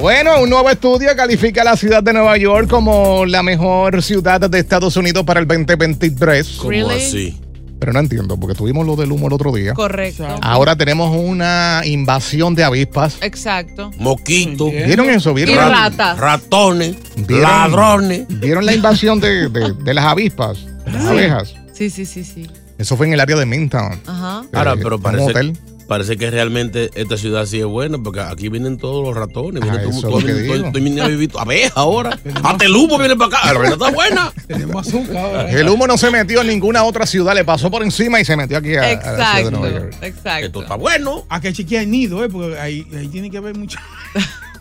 Bueno, un nuevo estudio califica a la ciudad de Nueva York como la mejor ciudad de Estados Unidos para el 2023. ¿Cómo Really? así? Pero no entiendo, porque tuvimos lo del humo el otro día. Correcto. Ahora tenemos una invasión de avispas. Exacto. Moquito, ¿Vieron eso? Y ¿Vieron, la, ratas. ratones, ¿Vieron? ladrones. ¿Vieron la invasión de, de- de las avispas? Las abejas. Sí, sí, sí, sí. Eso fue en el área de Midtown. Ajá. Ahora, Eh, pero un parece, hotel. Parece que realmente esta ciudad sí es buena, porque aquí vienen todos los ratones, viene Ah, todo, a vivir abeja ahora. Hasta el humo viene para acá. La verdad está buena. Tenemos azúcar ahora. El humo no se metió en ninguna otra ciudad, le pasó por encima y se metió aquí a, a la ciudad de Exacto. Nueva York. Esto Exacto. está bueno. A que chequear el nido, ¿eh? Porque ahí, ahí tiene que haber mucho.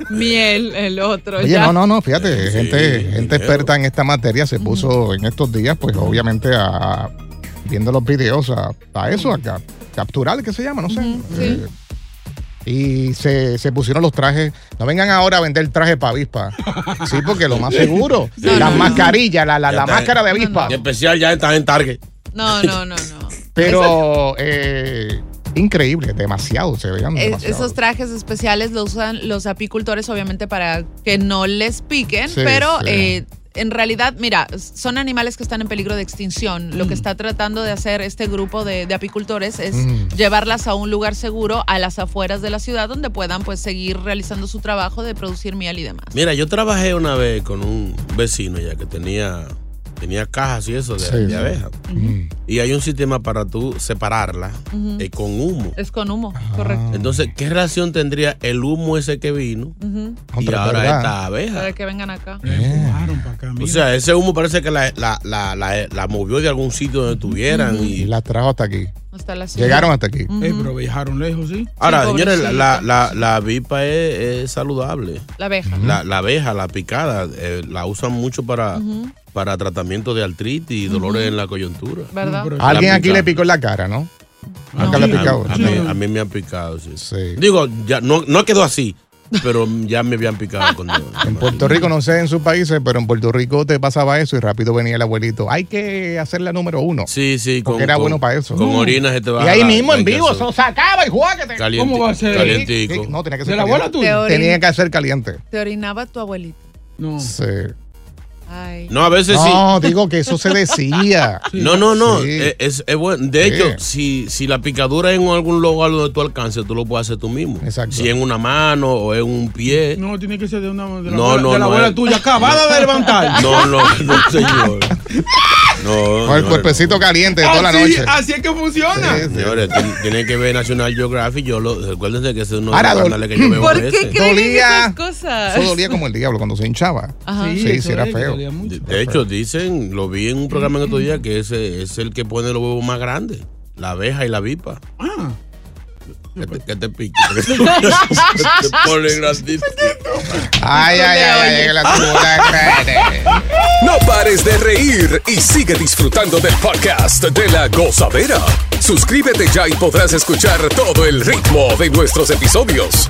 Miel, el otro. Oye, ya. no, no, no, fíjate, Sí, gente, gente experta en esta materia se puso en estos días, pues obviamente a viendo los videos a, a eso, a ca- capturar, ¿qué se llama? No sé. Sí. Eh, y se, se pusieron los trajes. No vengan ahora a vender trajes para avispa. Sí, porque lo más seguro. No, las no, no. mascarillas, la, la, la máscara de avispa. Y especial ya están en Target. No, no, no, no. Pero eh, increíble, demasiado, se veían demasiado. Esos trajes especiales los usan los apicultores, obviamente, para que no les piquen, Sí, pero sí. eh, en realidad, mira, son animales que están en peligro de extinción. Lo que está tratando de hacer este grupo de, de apicultores es Mm. llevarlas a un lugar seguro, a las afueras de la ciudad, donde puedan pues seguir realizando su trabajo de producir miel y demás. Mira, yo trabajé una vez con un vecino ya que tenía, tenía cajas y eso de, Sí, de sí. abejas. Y hay un sistema para tú separarla eh, con humo. Es con humo, Ah. correcto. Entonces, ¿qué relación tendría el humo ese que vino y ahora esta abeja? Para que vengan acá. Acá. O sea, ese humo parece que la, la, la, la, la movió de algún sitio donde estuvieran. Y Y... la trajo hasta aquí. Hasta la ciudad. Llegaron hasta aquí. Ujú. Eh, pero viajaron lejos, ¿sí? Ahora, Sí, señores, la, la, la, avispa es, es saludable. La abeja. La, la abeja, la picada, eh, la usan mucho para. Para tratamiento de artritis y dolores en la coyuntura. ¿Verdad? Alguien aquí le picó en la cara, ¿no? Nunca le ha picado. A, a mí, a mí me han picado, sí. Sí. Digo, ya no, no quedó así, pero ya me habían picado. Cuando, En Puerto Rico, no sé en sus países, pero en Puerto Rico te pasaba eso y rápido venía el abuelito. Hay que hacer la número uno. Sí, sí. Porque era bueno para eso. Con No. orinas se te va Y ahí mismo en vivo, se lo sacaba y juágate. Caliente, ¿Cómo va a ser? Calientico. Sí, no, tenía que ser ¿De la abuela caliente. tuya? Te Tenía que ser caliente. Te orinaba tu abuelita. No. Sí. Ay. No, a veces sí. No, digo que eso se decía. No, no, no. Sí. Es, es- es bueno. De Sí. hecho, si, si la picadura es en algún lugar donde tú alcances, tú lo puedes hacer tú mismo. Exacto. Si en una mano o en un pie. No, tiene que ser de una de la, No, abuela, no, de la no, abuela eh. tuya, acabada de levantar. No, no, no, señor. No, Con el no, cuerpecito caliente toda la así, noche. así es que funciona. Sí, sí. Señores, tien- tienen que ver National Geographic. Yo lo, recuérdense que ese es uno de Ahora, los Dol- canales que yo veo ¿Por a qué Dolía- esas cosas? Eso dolía como el diablo cuando se hinchaba. Ajá. Sí, sí, era es, feo. De, de hecho, dicen, lo vi en un programa en otro día, que ese es el que pone los huevos más grandes. La abeja y la vipa. Ah, Que te, que te pique. te pone grandísimo. Ay, ay, ay, ay, la tuya, No pares de reír y sigue disfrutando del podcast de la gozadera. Suscríbete ya y podrás escuchar todo el ritmo de nuestros episodios.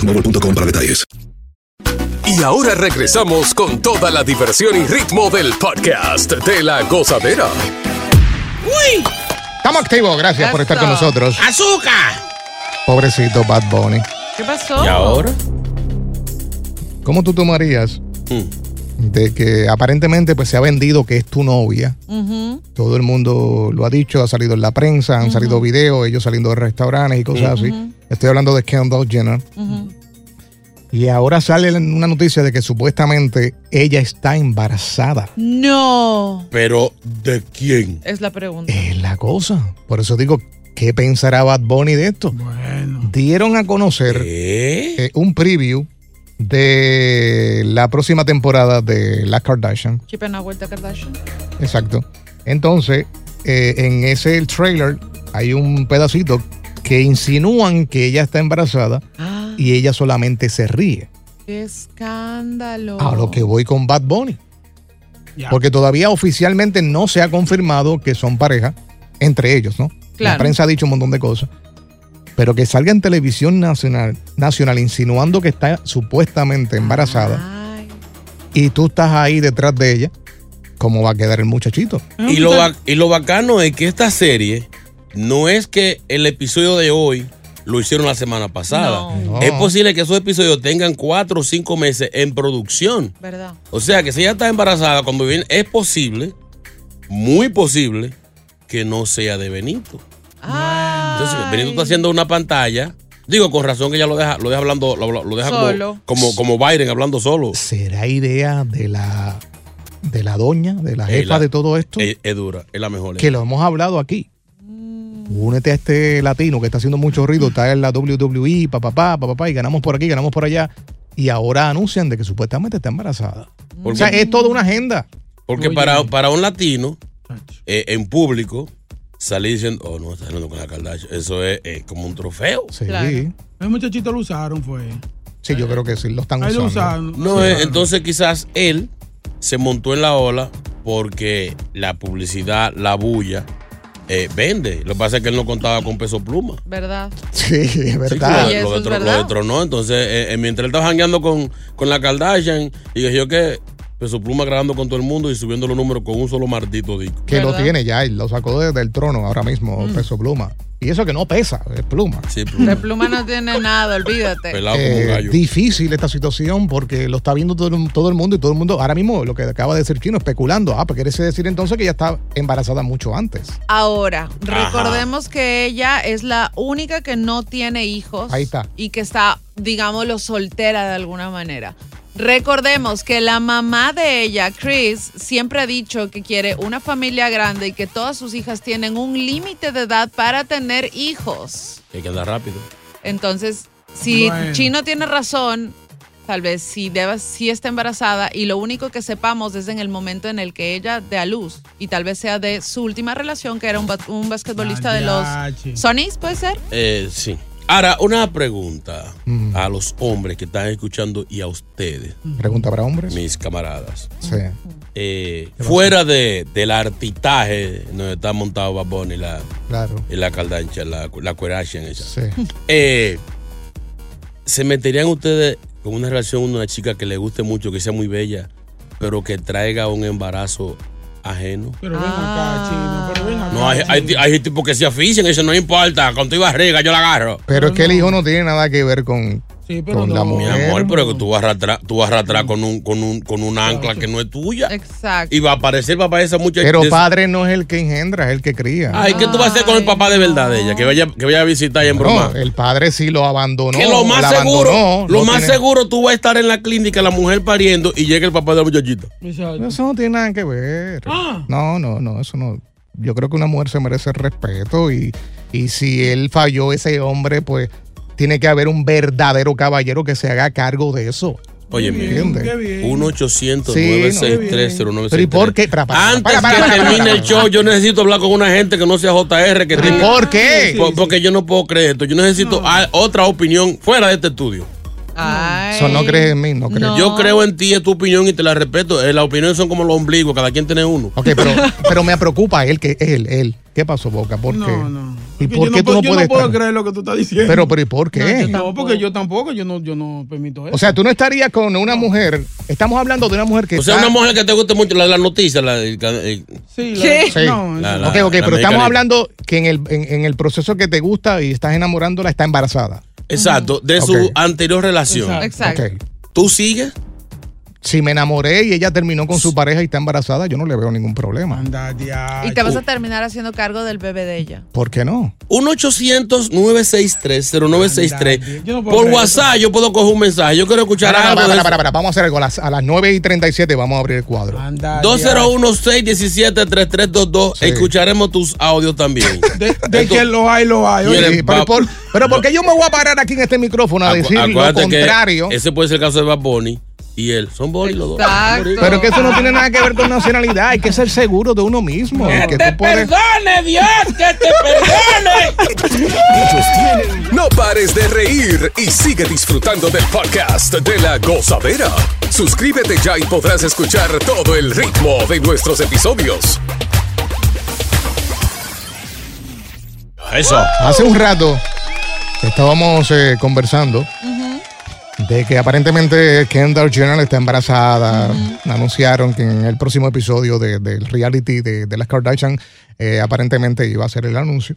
boostmobile.com para detalles. Y ahora regresamos con toda la diversión y ritmo del podcast de la gozadera. Estamos activos, gracias por estar con nosotros. ¡Azúcar! Pobrecito Bad Bunny. ¿Qué pasó? ¿Y ahora? ¿Cómo tú tomarías Mm. De que aparentemente pues se ha vendido que es tu novia? Todo el mundo lo ha dicho, ha salido en la prensa, han salido videos, ellos saliendo de restaurantes y cosas así. Estoy hablando de Kendall Jenner. Y ahora sale una noticia de que supuestamente ella está embarazada. No. ¿Pero de quién? Es la pregunta. Es la cosa. Por eso digo, ¿qué pensará Bad Bunny de esto? Bueno. Dieron a conocer eh, un preview de la próxima temporada de La Kardashian. Chip en la vuelta Kardashian. Exacto. Entonces, eh, en ese trailer hay un pedacito que insinúan que ella está embarazada Ah, y ella solamente se ríe. qué escándalo. A lo que voy con Bad Bunny. Porque todavía oficialmente no se ha confirmado que son pareja entre ellos, ¿no? Claro. La prensa ha dicho un montón de cosas. Pero que salga en televisión nacional, nacional insinuando que está supuestamente embarazada Ay. y tú estás ahí detrás de ella, ¿cómo va a quedar el muchachito? Y lo, ba- y lo bacano es que esta serie no es que el episodio de hoy lo hicieron la semana pasada. No. No. Es posible que esos episodios tengan cuatro o cinco meses en producción. ¿Verdad? O sea que si ella está embarazada cuando viene, es posible, muy posible, que no sea de Benito. Entonces. Benito está haciendo una pantalla. Digo, con razón que ella lo deja, lo deja hablando, lo, lo deja como- Solo. Como, como, Biden hablando solo. ¿Será idea de la, de la doña, de la Eh, jefa la- de todo esto? Es, es dura, es la mejor. que lo hemos hablado aquí. Únete a este latino que está haciendo mucho ruido, está en la WWE, papá, papá, papá, y ganamos por aquí, ganamos por allá. Y ahora anuncian de que supuestamente está embarazada. Porque- O sea, es toda una agenda. Porque Oye. para, para un latino, eh, en público, salir diciendo, oh, no, está hablando con la Kardashian, eso es eh, como un trofeo. Sí, Claro. El muchachito lo usaron, fue. sí, yo creo que sí, lo están Ahí lo usando. usaron. No, eh, entonces quizás él se montó en la ola porque la publicidad, la bulla, eh, vende. Lo que pasa es que él no contaba con peso pluma. ¿Verdad? Sí, es Sí, verdad. Y lo, lo es verdad. lo detronó. Entonces, eh, eh, mientras él estaba jangueando con, con la Kardashian, y dije yo que peso pluma grabando con todo el mundo y subiendo los números con un solo maldito disco. que lo tiene ya, y lo sacó desde el trono ahora mismo, peso pluma. Y eso que no pesa, es pluma. Sí, De pluma. pluma no tiene nada, olvídate. pelado como un Eh, gallo. difícil esta situación porque lo está viendo todo, el- todo el mundo y todo el mundo, ahora mismo lo que acaba de decir Chino, especulando. Ah, pues quiere decir entonces que ella está embarazada mucho antes. Ahora, Ajá. recordemos que ella es la única que no tiene hijos. Ahí está. Y que está, digámoslo, soltera de alguna manera. Recordemos que la mamá de ella, Chris, siempre ha dicho que quiere una familia grande y que todas sus hijas tienen un límite de edad para tener hijos. Hay que andar rápido. Entonces, si Bueno. Chino tiene razón, tal vez sí, deba, sí está embarazada y lo único que sepamos es en el momento en el que ella dé a luz y tal vez sea de su última relación, que era un, un basquetbolista de los Mariachi. Sonys, ¿puede ser? Eh, sí. Ahora, una pregunta Mm. a los hombres que están escuchando y a ustedes, Pregunta para hombres. mis camaradas. Sí. Eh, fuera de, del artitaje donde está montado Bad Bunny y la, Claro. y la Kardashian, la, la Kardashian esa. Sí. Eh, ¿Se meterían ustedes con una relación con una chica que le guste mucho, que sea muy bella, pero que traiga un embarazo ajeno? Pero ven acá, chino. Pero ven acá. No, hay, hay, hay tipos que se aficionan, eso no importa, con tu barriga yo la agarro. Pero es que el no. hijo no tiene nada que ver con, Sí, con la Mi mujer. amor, pero que tú vas a arrastrar, tú vas a arrastrar con un, con un, con un ancla que no es tuya. Exacto. Y va a aparecer papá de esa muchacha. Pero padre no es el que engendra, es el que cría. Ay, ¿qué tú vas a hacer con el papá de verdad de ella? Que vaya, que vaya a visitar y en broma. No, el padre sí lo abandonó. que lo más la seguro, abandonó, lo no más tiene- seguro tú vas a estar en la clínica, la mujer pariendo y llega el papá de la muchachita. Exacto. Eso no tiene nada que ver. Ah. No, no, no, eso no. Yo creo que una mujer se merece respeto y, y si él falló ese hombre, pues tiene que haber un verdadero caballero que se haga cargo de eso. Oye, ¿Entiendes? Qué bien. 1 800 Sí, 963 Pero ¿y por qué? Para, para, Antes para, para, que para, para, termine para, el show, yo necesito hablar con una gente que no sea JR, que ¿Pero ¿y tenga- por qué? Por- porque yo no puedo creer esto. Yo necesito a- otra opinión fuera de este estudio. Ay. Eso no crees en mí, no crees. No. Yo creo en ti, es tu opinión y te la respeto. Eh, las opiniones son como los ombligos, cada quien tiene uno. Ok, pero, pero me preocupa él, que él, él. ¿Qué pasó, Boca? ¿Por qué? No, no. ¿Y por yo qué no tú puedo- no yo puedes no puedo estar? creer lo que tú estás diciendo. Pero, pero ¿y por qué? No, porque yo tampoco, yo no, yo no permito eso. O sea, tú no estarías con una mujer. Estamos hablando de una mujer que O sea, está- una mujer que te guste mucho la, la noticia, la, el- el- sí, la- ¿Qué? Sí. No, La- Ok, ok, pero estamos hablando que en el, en, en el proceso que te gusta y estás enamorándola, está embarazada. Exacto, de su anterior relación. Exacto. Exacto. ¿Tú sigues? Si me enamoré y ella terminó con su pareja y está embarazada, yo no le veo ningún problema. Anda, ya. Y te vas a terminar haciendo cargo del bebé de ella. ¿Por qué no? 1-800-963-0963. Yo no puedo Por WhatsApp yo puedo coger un mensaje. Yo quiero escuchar Para, algo. para, para, para, para, Vamos a hacer algo. A las, a las 9 y 37 vamos a abrir el cuadro. Anda, 201-617-3322. Sí. Escucharemos tus audios también. De, de Esto- que los hay, los hay. oye. Mire, Sí, pero, por, pero porque yo me voy a parar aquí en este micrófono a Acu- decir lo que contrario. ese puede ser el caso de Bad Bunny y él. Son Bunny los dos. Pero que eso no tiene nada que ver con nacionalidad. Hay que ser seguro de uno mismo. que puedes- perdone, Dios! ¡Que te perdone! No pares de reír y sigue disfrutando del podcast de la gozadera. Suscríbete ya y podrás escuchar todo el ritmo de nuestros episodios. Eso. Hace un rato estábamos eh, conversando de que aparentemente Kendall Jenner está embarazada. Anunciaron que en el próximo episodio de- del reality de, de las Kardashian eh, aparentemente iba a ser el anuncio.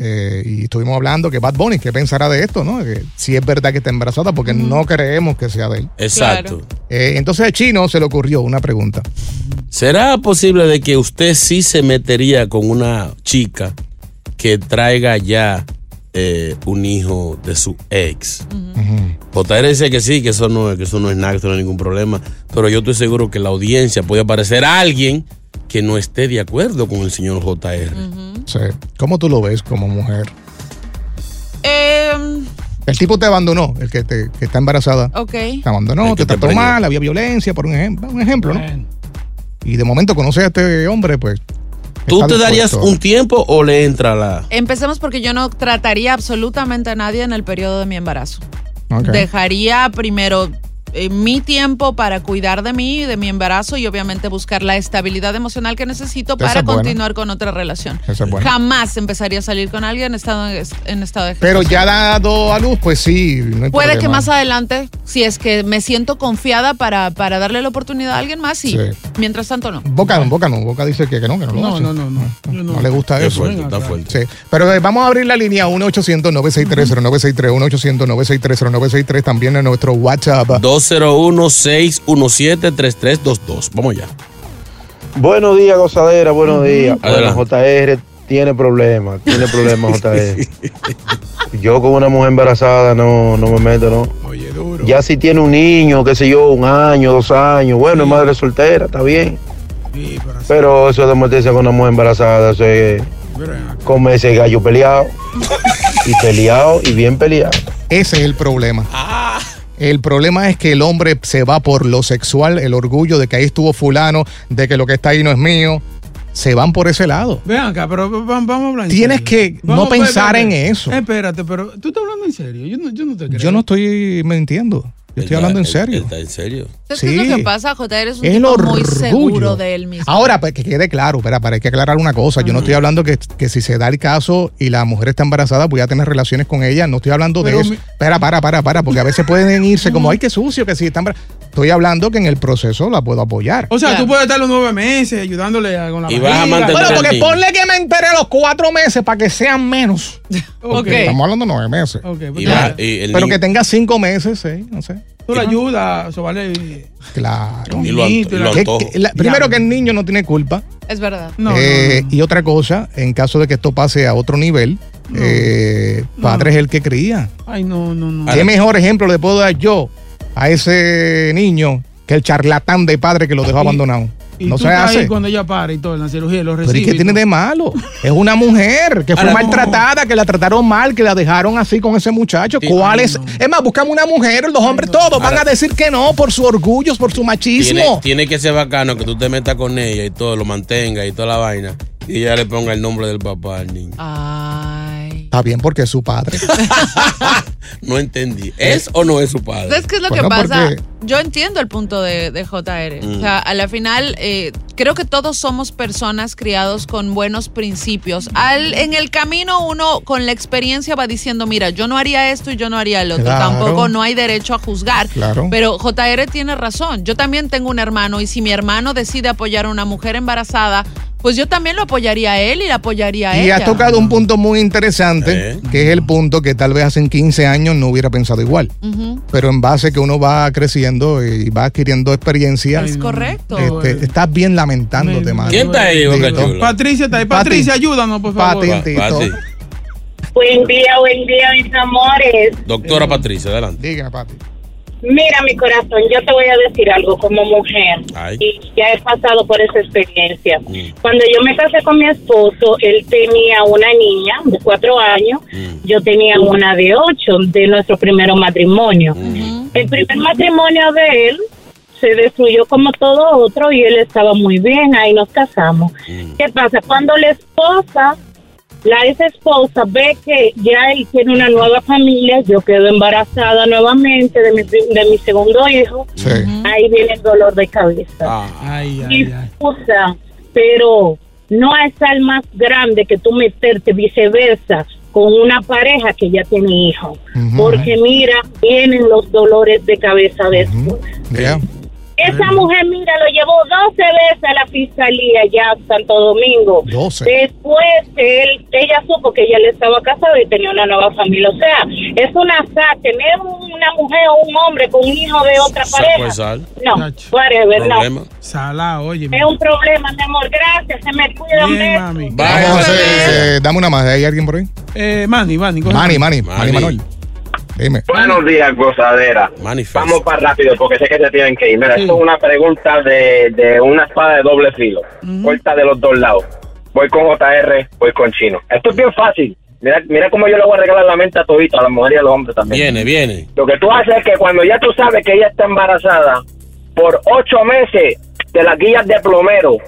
Eh, y estuvimos hablando que Bad Bunny, ¿qué pensará de esto? no? Que si es verdad que está embarazada, porque no creemos que sea de él. Exacto. Eh, entonces a Chino se le ocurrió una pregunta. ¿Será posible de que usted sí se metería con una chica que traiga ya eh, un hijo de su ex? JR dice que sí, que eso no, es- que eso no es nada, que eso no hay ningún problema. Pero yo estoy seguro que la audiencia puede aparecer a alguien que no esté de acuerdo con el señor JR. Sí. ¿Cómo tú lo ves como mujer? Em, El tipo te abandonó, el que, te, que está embarazada. ok. Te abandonó, te te trató preñó. mal, había violencia, por un ejemplo, un ejemplo, ¿no? Y de momento conoces a este hombre, pues. ¿Tú te darías un tiempo o le entra la... Empecemos porque yo no trataría absolutamente a nadie en el periodo de mi embarazo. Dejaría primero eh, mi tiempo para cuidar de mí y de mi embarazo y obviamente buscar la estabilidad emocional que necesito Esa para es buena. continuar con otra relación. Es. Jamás empezaría a salir con alguien en estado, en estado de Pero ya dado a luz, pues sí. no hay Puede que más adelante, si es que me siento confiada para, para darle la oportunidad a alguien más, sí. Sí. Mientras tanto, no. Boca, Boca no, Boca dice que, que no, que no lo No, hace. no, no, no. Yo No, no. le gusta Qué eso. fuerte, está fuerte. Sí, pero eh, vamos a abrir la línea 1-800-963-0963, 1-800-963-0963, también en nuestro WhatsApp. 201-617-3322. Vamos ya. Buenos días, gozadera, buenos días. Adelante. Bueno, JR tiene problemas, tiene problemas, JR. Yo con una mujer embarazada no, no me meto, ¿no? Ya si tiene un niño, qué sé yo, un año, dos años, bueno, es madre soltera, está bien. Sí, pero eso de meterse con una mujer embarazada, eso es comer ese gallo peleado. Y peleado, y bien peleado. Ese es el problema. Ah. El problema es que el hombre se va por lo sexual, el orgullo de que ahí estuvo fulano, de que lo que está ahí no es mío. Se van por ese lado. Ven acá, pero va- va- vamos a hablar en Tienes serio. que no pensar en eso. Espérate, pero tú estás hablando en serio. Yo no, yo no te creo. Yo no estoy mintiendo. Yo estoy hablando en serio. Está en serio. ¿Sabes qué es lo Sí. que pasa? JR es un tipo muy seguro de él mismo. Ahora, pues, que quede claro, espera, para hay que aclarar una cosa. Yo no estoy hablando que, que si se da el caso y la mujer está embarazada, voy a tener relaciones con ella. No estoy hablando Pero de eso. mi- Espera, para, para, para, porque a veces pueden irse como, ay, qué sucio, que si está embarazada. Estoy hablando que en el proceso la puedo apoyar. O sea, tú puedes estar los nueve meses ayudándole a- con la Y vas a Bueno, porque ponle que me enteré los cuatro meses para que sean menos. Ok. Estamos hablando de nueve meses. Ok, pues Y ya. va- y el Pero que tenga cinco meses, sí, no sé. Tú le ayudas, eso vale. Claro. Y lo, y lo Que- antojo. que- la- primero que el niño no tiene culpa. Es verdad. No, Eh, no, no. Y otra cosa, en caso de que esto pase a otro nivel, eh, padre es el que cría. Ay, no, no, no. ¿Qué mejor ejemplo le puedo dar yo a ese niño que el charlatán de padre que lo dejó Y- abandonado? Y No tú se estás ahí hace. cuando ella para y todo, en la cirugía, lo Pero recibe. ¿y qué tiene de malo? Es una mujer que fue maltratada, que la trataron mal, que la dejaron así con ese muchacho. Sí. ¿Cuál Ay, es? no. Es más, buscamos una mujer, los hombres todos van a decir que no por su orgullo, por su Tiene, machismo. tiene que ser bacano que tú te metas con ella y todo, lo mantenga y toda la vaina. Y ella le ponga el nombre del papá al niño. Ay. Está bien porque es su padre. No entendí. ¿Es o no es su padre? ¿Sabes qué es lo Bueno, que pasa? porque- Yo entiendo el punto de, de JR. Mm. O sea, a la final, eh, creo que todos somos personas criados con buenos principios. Al, en el camino, uno con la experiencia va diciendo, mira, yo no haría esto y yo no haría el otro. Claro. Tampoco no hay derecho a juzgar. Claro. Pero JR tiene razón. Yo también tengo un hermano y si mi hermano decide apoyar a una mujer embarazada, pues yo también lo apoyaría a él y la apoyaría a Y ella. has tocado un punto muy interesante, Eh. que es el punto que tal vez hace 15 años no hubiera pensado igual. Pero en base que uno va creciendo y va adquiriendo experiencia, Es correcto. este, estás bien lamentándote, Me- mano. ¿Quién está ahí, Boca. Chula? Patricia está ahí. Pati. Patricia, ayúdanos, por favor. Pati. Pa- Pati. Buen día, buen día, mis amores. Doctora Patricia, adelante. Dígame, Pati. Mira, mi corazón, yo te voy a decir algo como mujer. Ay. Y ya he pasado por esa experiencia. Mm. Cuando yo me casé con mi esposo, él tenía una niña de cuatro años, Mm. yo tenía una de ocho de nuestro primer matrimonio. Mm. El primer matrimonio de él se destruyó como todo otro y él estaba muy bien, ahí nos casamos. Mm. ¿Qué pasa? Cuando la esposa, la ex esposa ve que ya él tiene una nueva familia, yo quedo embarazada nuevamente de mi, de mi segundo hijo, Sí. ahí viene el dolor de cabeza. Ah, Ay, ay, pero no hay sal más grande que tú meterte viceversa con una pareja que ya tiene hijos. Porque mira, vienen los dolores de cabeza después. Ya. Esa mujer, mira, lo llevó 12 veces a la fiscalía ya a Santo Domingo. 12. Después él, ella supo que ella le estaba casada y tenía una nueva familia. O sea, es una tener una mujer o un hombre con un hijo de otra pareja. sal. No, whatever, no. Problema. Sala, oye. Es un problema, mi amor. Gracias, se me cuida Vamos a hacer, eh, dame una más. ¿Hay alguien por ahí? Eh, Manny, Manny. Manny, Manny, Manny, Manny. Manuel. Dime. Buenos días, gozadera. Manifest. Vamos para rápido porque sé que se tienen que ir. Mira, Sí. esto es una pregunta de, de una espada de doble filo. Corta de los dos lados. Voy con JR, voy con Chino. Esto es bien fácil. Mira, mira cómo yo le voy a regalar la mente a todito, a las mujeres y a los hombres también. Viene, viene. Lo que tú haces es que cuando ya tú sabes que ella está embarazada, por ocho meses de las guías de plomero,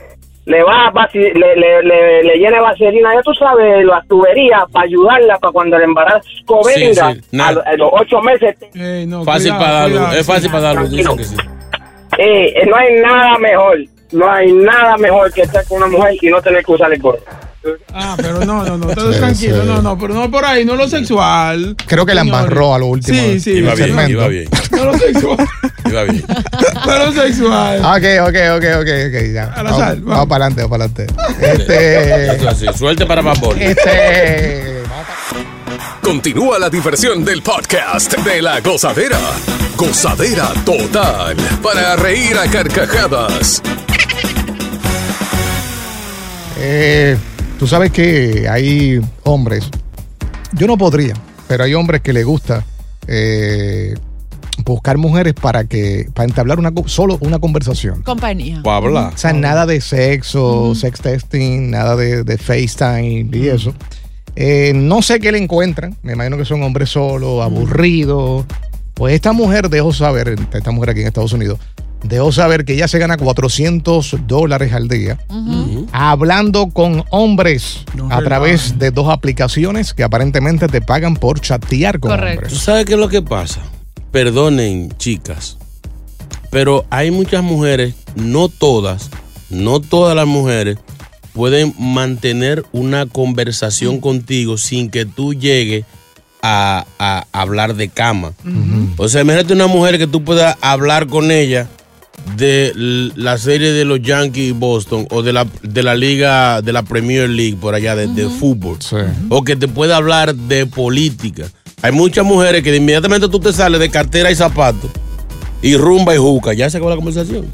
le va le, le, le, le llena de vaselina, ya tú sabes, las tuberías para ayudarla para cuando el embarazo Sí, venga, sí, nada. a, a los ocho meses. No, Fácil cuidado, para darlo. cuidado, Es fácil sí. para darlo. Dicen que sí. Eh, eh, no hay nada mejor, no hay nada mejor que estar con una mujer y no tener que usar el gorro. Ah, pero no, no, no, todo Sí, tranquilo, sí. no, no, pero no por ahí, no lo sexual. Creo que la embarró a lo último. Sí, sí, Iba sí, bien, segmento. iba bien. No lo sexual, Bien. lo sexual. Ok, ok, ok, ok, ok, ya. Vamos, sal, vamos vamos. para adelante, vamos para adelante. Este. Suerte para Babón. este, Continúa la diversión del podcast de la gozadera. Gozadera total. Para reír a carcajadas. Eh, tú sabes que hay hombres, yo no podría, pero hay hombres que les gusta eh, buscar mujeres para que para entablar una solo una conversación. Compañía. Para hablar. O sea, nada de sexo, sex testing, nada de, de FaceTime y eso. Eh, no sé qué le encuentran. Me imagino que son hombres solos, aburridos. Pues esta mujer dejó saber, esta mujer aquí en Estados Unidos, dejó saber que ella se gana 400 dólares al día hablando con hombres No a través de dos aplicaciones que aparentemente te pagan por chatear con Correcto. ¿Tú hombres. sabes qué es lo que pasa? Perdonen, chicas, pero hay muchas mujeres, no todas, no todas las mujeres pueden mantener una conversación contigo sin que tú llegues a, a hablar de cama. O sea, imagínate una mujer que tú puedas hablar con ella de la serie de los Yankees y Boston o de la, de la liga, de la Premier League por allá, de, de fútbol. O que te pueda hablar de política. Hay muchas mujeres que de inmediatamente tú te sales de cartera y zapatos y rumba y juca, ya se acabó la conversación.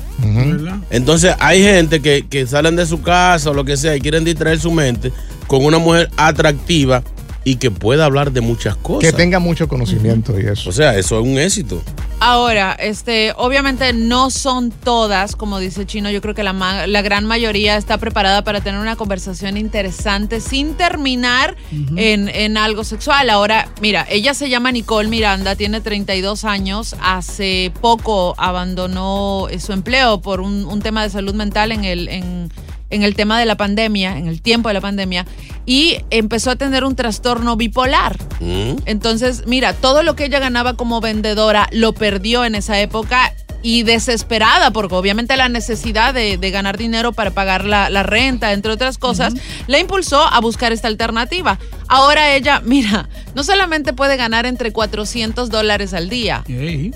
Entonces hay gente que, que salen de su casa o lo que sea y quieren distraer su mente con una mujer atractiva y que pueda hablar de muchas cosas. Que tenga mucho conocimiento y eso. O sea, eso es un éxito. Ahora, este, obviamente no son todas, como dice Chino, yo creo que la, ma- la gran mayoría está preparada para tener una conversación interesante sin terminar en, en algo sexual. Ahora, mira, ella se llama Nicole Miranda, tiene 32 años, hace poco abandonó su empleo por un, un tema de salud mental en el... En, en el tema de la pandemia, en el tiempo de la pandemia, y empezó a tener un trastorno bipolar. Entonces, mira, todo lo que ella ganaba como vendedora lo perdió en esa época y desesperada, porque obviamente la necesidad de, de ganar dinero para pagar la, la renta, entre otras cosas, la impulsó a buscar esta alternativa. Ahora ella, mira, no solamente puede ganar entre 400 dólares al día,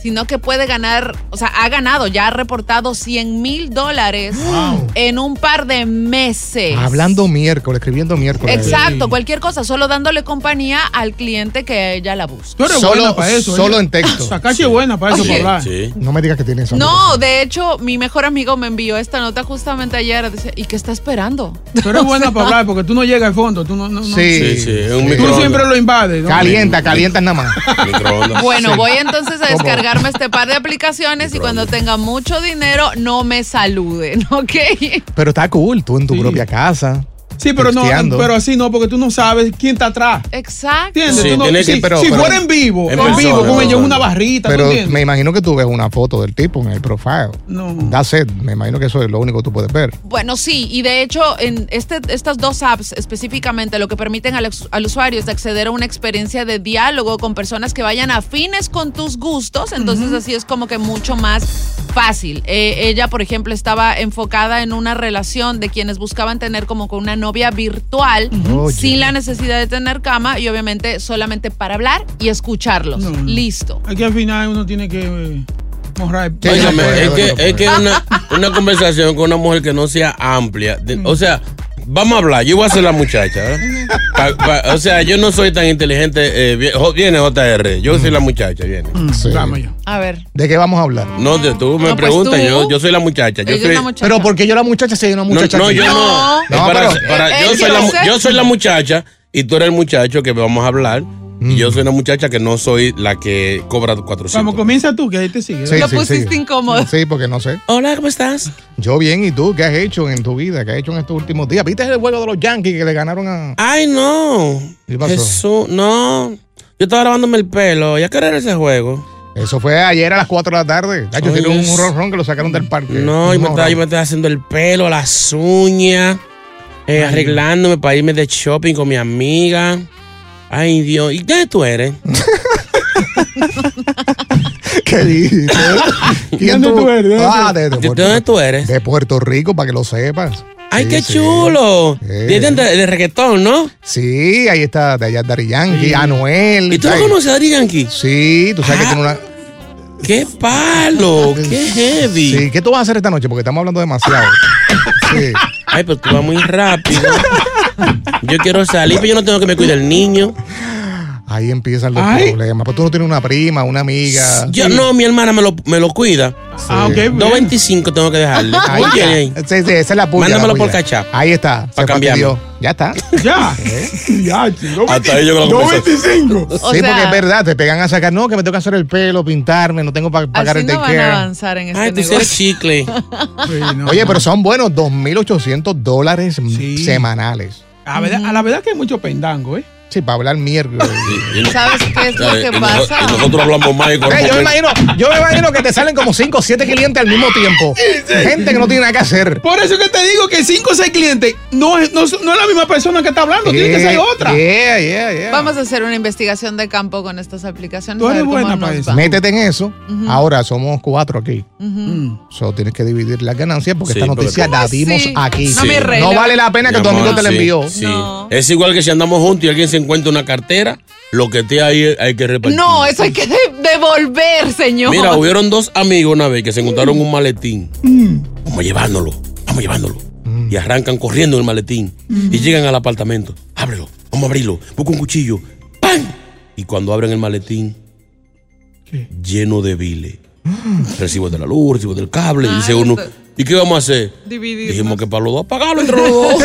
sino que puede ganar, o sea, ha ganado, ya ha reportado 100 mil dólares en un par de meses. Hablando miércoles, escribiendo miércoles. Exacto, cualquier cosa, solo dándole compañía al cliente que ella la busca. Tú eres Solo- buena para eso. solo ¿eh? en texto. Sacache es buena para eso, Oye. para hablar. No me digas que tiene No, de hecho, mi mejor amigo me envió esta nota justamente ayer. Dice, ¿y qué está esperando? Tú eres buena para hablar porque tú no llegas al fondo. Tú, no, no- no- Sí, Sí, sí, es un tú siempre lo invades. ¿no? Calienta, calienta nada más. Bueno, Sí. voy entonces a ¿Cómo? descargarme este par de aplicaciones y cuando tenga mucho dinero, no me saluden, ¿ok? Pero está cool, tú en tu propia casa. Sí, pero no, pero así no, porque tú no sabes quién está atrás. Exacto. ¿Entiendes? Sí, Tú no- tiene que- si pero- si pero- fuera en vivo, En en, persona, vivo, con ellos una barrita, ¿tú Pero me imagino que tú ves una foto del tipo en el profile. No. That's it. Me imagino que eso es lo único que tú puedes ver. Bueno, sí, y de hecho, en este, estas dos apps específicamente lo que permiten al, ex- al usuario es acceder a una experiencia de diálogo con personas que vayan afines con tus gustos, entonces así es como que mucho más fácil. Eh, ella, por ejemplo, estaba enfocada en una relación de quienes buscaban tener como con una novia virtual Oye. sin la necesidad de tener cama y obviamente solamente para hablar y escucharlos. No, no. Listo. Aquí al final uno tiene que eh, morrar. Sí, es que, es que una, una conversación con una mujer que no sea amplia. de- o sea, vamos a hablar. Yo voy a ser la muchacha. pa- o sea, yo no soy tan inteligente. eh, viene JR. Yo soy la muchacha, viene. Sí. Vamos ya. A ver. ¿De qué vamos a hablar? No, de tú me No, pues preguntas. tú. Yo, yo soy la muchacha. Yo soy, muchacha. Pero porque yo la muchacha si hay una muchacha no, yo no. No. Para- Él yo, soy la, yo soy la muchacha y tú eres el muchacho que vamos a hablar. Y yo soy una muchacha que no soy la que cobra 400. Vamos, comienza tú, que ahí te sigue. Sí, Lo sí, pusiste sí. incómodo. Sí, porque no sé. Hola, ¿cómo estás? Yo bien, ¿y tú? ¿Qué has hecho en tu vida? ¿Qué has hecho en estos últimos días? ¿Viste el juego de los Yankees que le ganaron a... Ay, no. ¿Qué pasó? Jesús, no. Yo estaba lavándome el pelo. ¿Ya qué era ese juego? Eso fue ayer a las 4 de la tarde. Yo tiene un ronron que lo sacaron del parque. No, yo me, estaba, yo me estaba haciendo el pelo, las uñas, eh, arreglándome para irme de shopping con mi amiga. Ay, Dios. ¿Y qué tú eres? ¿Qué dices? ¿Quién ¿Dónde tú eres? ¿Dónde Ah, tú de, de ¿De Puerto, dónde tú eres? de Puerto Rico, para que lo sepas. Ay, Sí, qué sí. chulo. Sí. De, de, de reggaetón, ¿no? Sí, ahí está, de allá Dari Yankee, Anuel. ¿Y tú no conoces a Daddy Yankee? Sí, tú sabes que Ah. tiene una... ¡Qué palo! ¡Qué heavy! Sí, ¿qué tú vas a hacer esta noche? Porque estamos hablando demasiado. Sí. Ay, pero tú vas muy rápido. Yo quiero salir, pero yo no tengo que me cuidar el niño. Ahí empiezan los Ay. problemas. Pues tú no tienes una prima, una amiga. Yo no, mi hermana me lo, me lo cuida. Ah, ok. bien. 2.25 tengo que dejarle. Ahí ¿Cuánto tiene ahí? está. Sí, sí, esa es la puya. Mándamelo la por cachap. Ahí está. Pa' se cambiarme. fastidió. Ya está. Ya. Ya, chico. Hasta ahí la conversación. 225. O sí, sea- porque es verdad, te pegan a sacar, no, que me tengo que hacer el pelo, pintarme, no tengo para pagar el no van a daycare. avanzar en este Ay, tú negocio. eres chicle. Sí, no, Oye, no. pero son buenos, 2.800 dólares Sí. semanales. A, verdad- a la verdad que hay mucho pendango, ¿eh? Sí, para hablar y- ¿Sabes qué es lo que pasa? y nosotros hablamos más y Eh, yo, me imagino, yo me imagino que te salen como 5 o 7 clientes al mismo tiempo. Gente que no tiene nada que hacer. Por eso que te digo que 5 o 6 clientes no es, no, es- no es la misma persona que está hablando, tiene que ser otra. Yeah, yeah, yeah. Vamos a hacer una investigación de campo con estas aplicaciones. Tú eres buena para eso. Métete en eso. Ahora somos cuatro aquí. Mm. So, tienes que dividir las ganancias porque Sí, esta noticia la ¿Cómo dimos aquí. No me arregla. No vale la pena que tu amigo te la sí, envió. sí. No. Es igual que si andamos juntos y alguien se encuentra una cartera, lo que esté ahí hay que repartir. No, eso hay que de- devolver, señor. Mira, hubieron dos amigos una vez que se encontraron un maletín. Vamos a llevándolo, vamos a llevándolo. Y arrancan corriendo el maletín. Y llegan al apartamento. Ábrelo, vamos a abrirlo. Busca un cuchillo. ¡Pam! Y cuando abren el maletín, lleno de bile. Recibo de la luz, recibo del cable. dice uno, ¿y qué vamos a hacer? Dividir. Dijimos que para los dos, pagarlo entre los dos.